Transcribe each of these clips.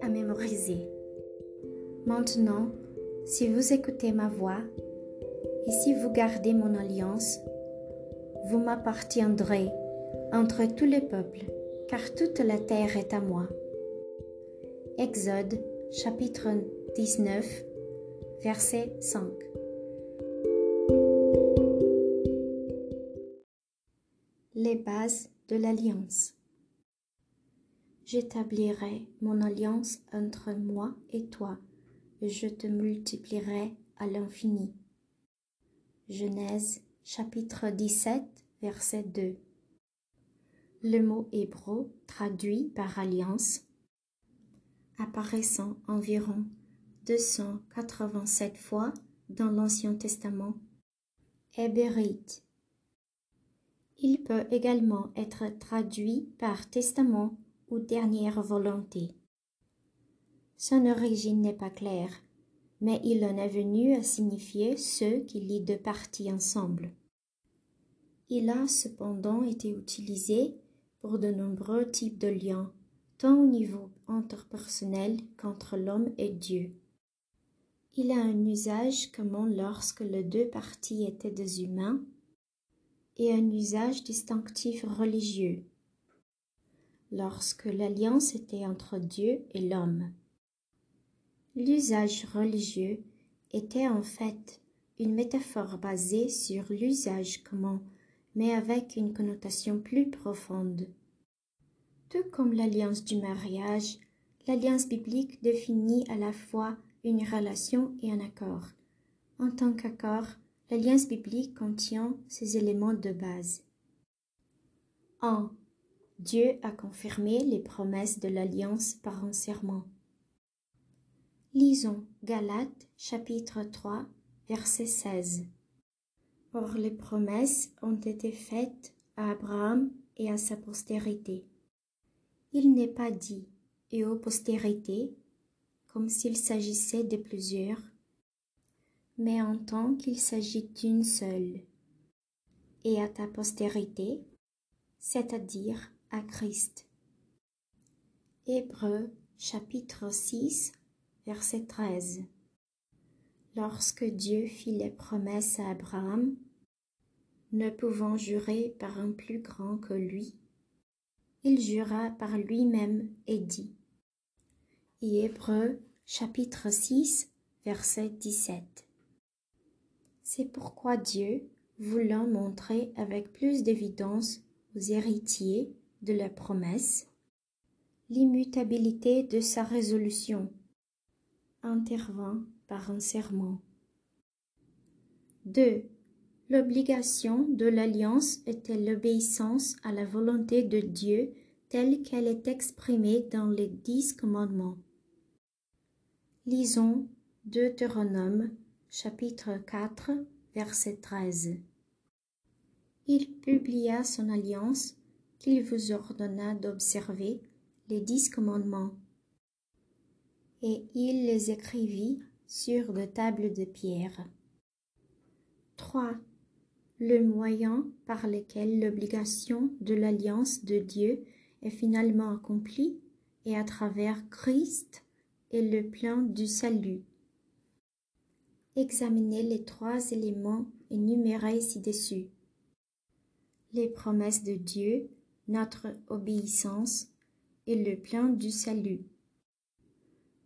À mémoriser. Maintenant, si vous écoutez ma voix et si vous gardez mon alliance, vous m'appartiendrez entre tous les peuples, car toute la terre est à moi. Exode chapitre 19, verset 5. Les bases de l'alliance. J'établirai mon alliance entre moi et toi, et je te multiplierai à l'infini. Genèse chapitre 17, verset 2. Le mot hébreu traduit par alliance, apparaissant environ 287 fois dans l'Ancien Testament, est bérite. Il peut également être traduit par testament ou dernière volonté. Son origine n'est pas claire, mais il en est venu à signifier ceux qui lient deux parties ensemble. Il a cependant été utilisé pour de nombreux types de liens, tant au niveau interpersonnel qu'entre l'homme et Dieu. Il a un usage commun lorsque les deux parties étaient des humains et un usage distinctif religieux lorsque l'alliance était entre Dieu et l'homme. L'usage religieux était en fait une métaphore basée sur l'usage commun, mais avec une connotation plus profonde. Tout comme l'alliance du mariage, l'alliance biblique définit à la fois une relation et un accord. En tant qu'accord, l'alliance biblique contient ces éléments de base. 1. Dieu a confirmé les promesses de l'alliance par un serment. Lisons Galates chapitre 3 verset 16. Or les promesses ont été faites à Abraham et à sa postérité. Il n'est pas dit et aux postérités comme s'il s'agissait de plusieurs, mais en tant qu'il s'agit d'une seule, et à ta postérité, c'est-à-dire à Christ. Hébreux chapitre 6 verset 13 Lorsque Dieu fit les promesses à Abraham, ne pouvant jurer par un plus grand que lui, il jura par lui-même et dit. Hébreux chapitre 6 verset 17 C'est pourquoi Dieu, voulant montrer avec plus d'évidence aux héritiers de la promesse, l'immutabilité de sa résolution, intervint par un serment. 2. L'obligation de l'alliance était l'obéissance à la volonté de Dieu telle qu'elle est exprimée dans les dix commandements. Lisons Deutéronome chapitre 4 verset 13. Il publia son alliance qu'il vous ordonna d'observer les dix commandements. Et il les écrivit sur de tables de pierre. 3. Le moyen par lequel l'obligation de l'alliance de Dieu est finalement accomplie est à travers Christ et le plan du salut. Examinez les trois éléments énumérés ci-dessus. Les promesses de Dieu, notre obéissance et le plan du salut.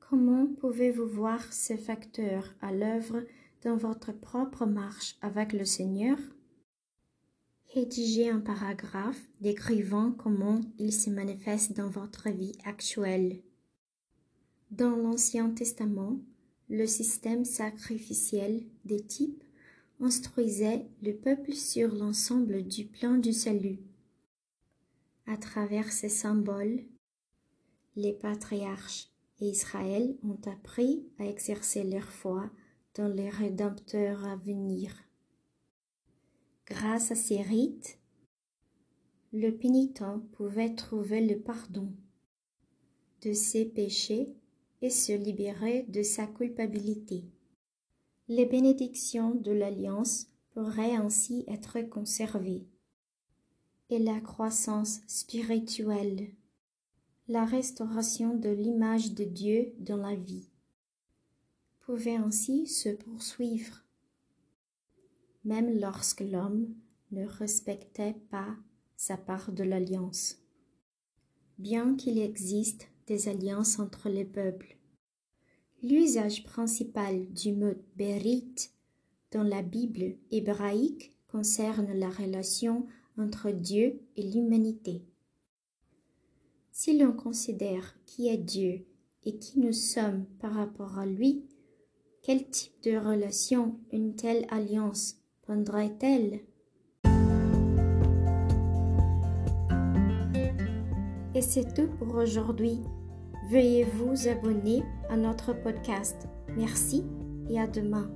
Comment pouvez-vous voir ces facteurs à l'œuvre dans votre propre marche avec le Seigneur? Rédigez un paragraphe décrivant comment il se manifeste dans votre vie actuelle. Dans l'Ancien Testament, le système sacrificiel des types instruisait le peuple sur l'ensemble du plan du salut. À travers ces symboles, les patriarches et Israël ont appris à exercer leur foi dans les rédempteurs à venir. Grâce à ces rites, le pénitent pouvait trouver le pardon de ses péchés et se libérer de sa culpabilité. Les bénédictions de l'alliance pourraient ainsi être conservées la croissance spirituelle, la restauration de l'image de Dieu dans la vie. Pouvait ainsi se poursuivre, même lorsque l'homme ne respectait pas sa part de l'alliance. Bien qu'il existe des alliances entre les peuples, l'usage principal du mot berit dans la Bible hébraïque concerne la relation entre Dieu et l'humanité. Si l'on considère qui est Dieu et qui nous sommes par rapport à lui, quel type de relation une telle alliance prendrait-elle? Et c'est tout pour aujourd'hui. Veuillez vous abonner à notre podcast. Merci et à demain.